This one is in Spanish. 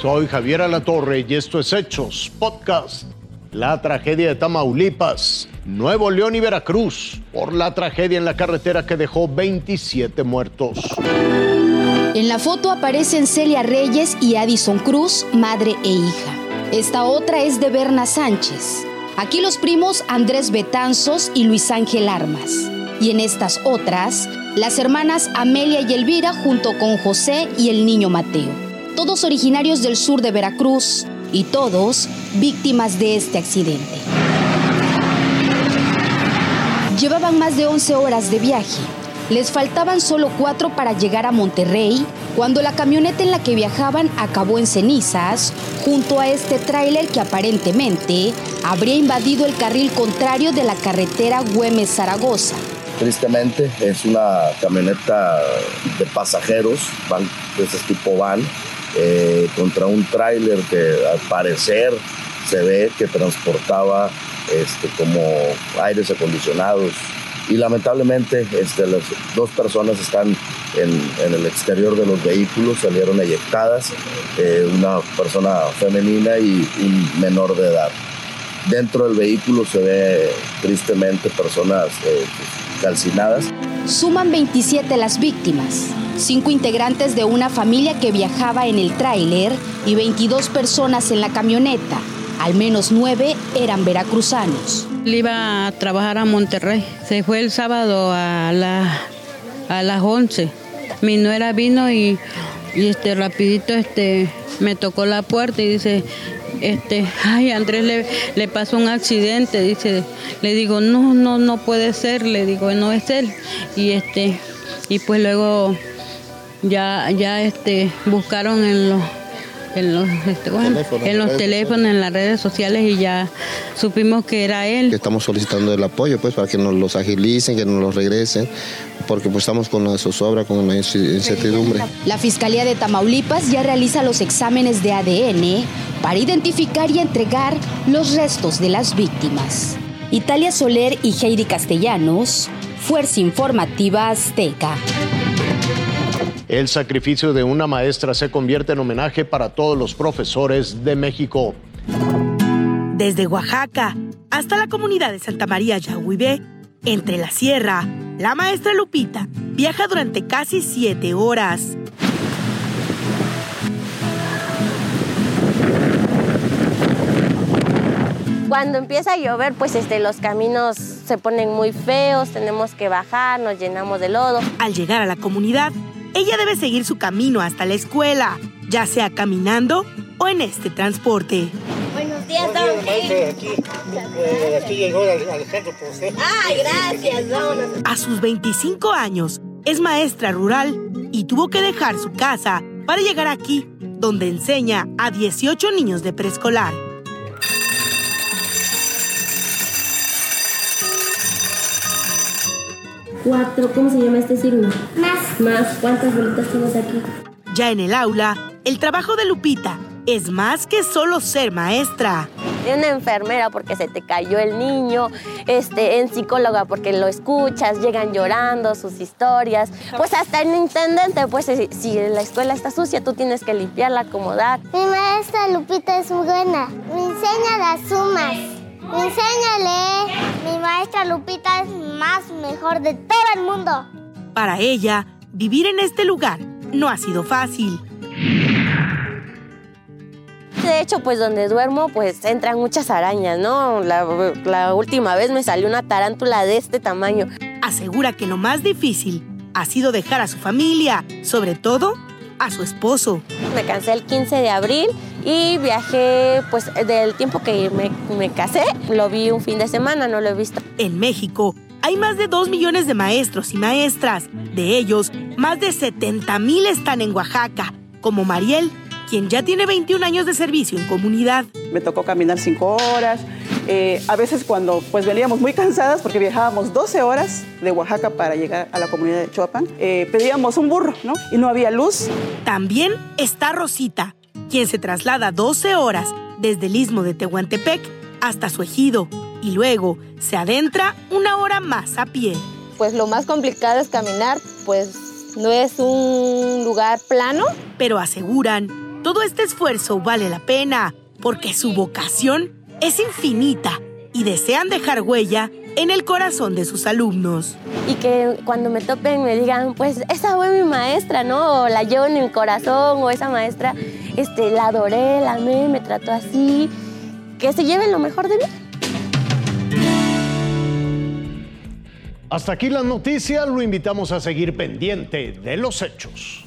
Soy Javier Alatorre y esto es Hechos Podcast. La tragedia de Tamaulipas, Nuevo León y Veracruz por la tragedia en la carretera que dejó 27 muertos. En la foto aparecen Celia Reyes y Addison Cruz, madre e hija. Esta otra es de Berna Sánchez. Aquí los primos Andrés Betanzos y Luis Ángel Armas. Y en estas otras, las hermanas Amelia y Elvira junto con José y el niño Mateo. Todos originarios del sur de Veracruz y todos víctimas de este accidente. Llevaban más de 11 horas de viaje. Les faltaban solo cuatro para llegar a Monterrey cuando la camioneta en la que viajaban acabó en cenizas junto a este tráiler que aparentemente habría invadido el carril contrario de la carretera Güemes-Zaragoza. Tristemente es una camioneta de pasajeros, van, es tipo van, eh, contra un tráiler que al parecer se ve que transportaba este, como aires acondicionados y lamentablemente este, las dos personas están en, el exterior de los vehículos, salieron eyectadas, eh, una persona femenina y un menor de edad. Dentro del vehículo se ve tristemente personas eh, calcinadas. Suman 27 las víctimas, cinco integrantes de una familia que viajaba en el tráiler y 22 personas en la camioneta. Al menos nueve eran veracruzanos. Le iba a trabajar a Monterrey. Se fue el sábado a, la, a las 11. Mi nuera vino y, este rapidito este me tocó la puerta y dice, este, ay, Andrés le, le, pasó un accidente, dice, le digo, no, no, no puede ser, le digo, no es él. Y este, y pues luego ya, ya este, buscaron en los en los, este, en los teléfonos, en las redes sociales y ya supimos que era él. Estamos solicitando el apoyo pues para que nos los agilicen, que nos los regresen, porque pues estamos con la zozobra, con la incertidumbre. La Fiscalía de Tamaulipas ya realiza los exámenes de ADN para identificar y entregar los restos de las víctimas. Italia Soler y Heidi Castellanos, Fuerza Informativa Azteca. El sacrificio de una maestra se convierte en homenaje para todos los profesores de México. Desde Oaxaca hasta la comunidad de Santa María Yahuibé, entre la sierra, la maestra Lupita viaja durante casi siete horas. Cuando empieza a llover, pues este, los caminos se ponen muy feos, tenemos que bajar, nos llenamos de lodo. Al llegar a la comunidad, ella debe seguir su camino hasta la escuela, ya sea caminando o en este transporte. Buenos días, don. Aquí, eh, aquí llegó Alejandro José. Ay, gracias, don. A sus 25 años, es maestra rural y tuvo que dejar su casa para llegar aquí, donde enseña a 18 niños de preescolar. Cuatro, ¿cómo se llama este signo? Más. Más, ¿cuántas bolitas tienes aquí? Ya en el aula, el trabajo de Lupita es más que solo ser maestra. En una enfermera porque se te cayó el niño, este, en psicóloga porque lo escuchas, llegan llorando sus historias, pues hasta en intendente, pues si, si la escuela está sucia, tú tienes que limpiarla, acomodar. Mi maestra Lupita es muy buena, me enseña las sumas. Enséñale. Mi maestra Lupita es más mejor de todo el mundo. Para ella, vivir en este lugar no ha sido fácil. De hecho, pues donde duermo, pues entran muchas arañas, ¿no? La, la última vez me salió una tarántula de este tamaño. Asegura que lo más difícil ha sido dejar a su familia, sobre todo a su esposo. Me cansé el 15 de abril y viajé, pues del tiempo que me, me, casé, lo vi un fin de semana, no lo he visto. En México hay más de 2 millones de maestros y maestras. De ellos, más de 70 mil están en Oaxaca, como Mariel, quien ya tiene 21 años de servicio en comunidad. Me tocó caminar 5 horas. Eh, a veces cuando pues veníamos muy cansadas porque viajábamos 12 horas de Oaxaca para llegar a la comunidad de Choapan, eh, pedíamos un burro, ¿no? Y no había luz. También está Rosita, quien se traslada 12 horas desde el istmo de Tehuantepec hasta su ejido y luego se adentra una hora más a pie. Pues lo más complicado es caminar, pues no es un lugar plano. Pero aseguran, todo este esfuerzo vale la pena, porque su vocación es infinita y desean dejar huella en el corazón de sus alumnos. Y que cuando me topen me digan, pues esa fue mi maestra, ¿no? O la llevo en mi corazón, o esa maestra este, la adoré, la amé, me trató así. Que se lleven lo mejor de mí. Hasta aquí las noticias, lo invitamos a seguir pendiente de los hechos.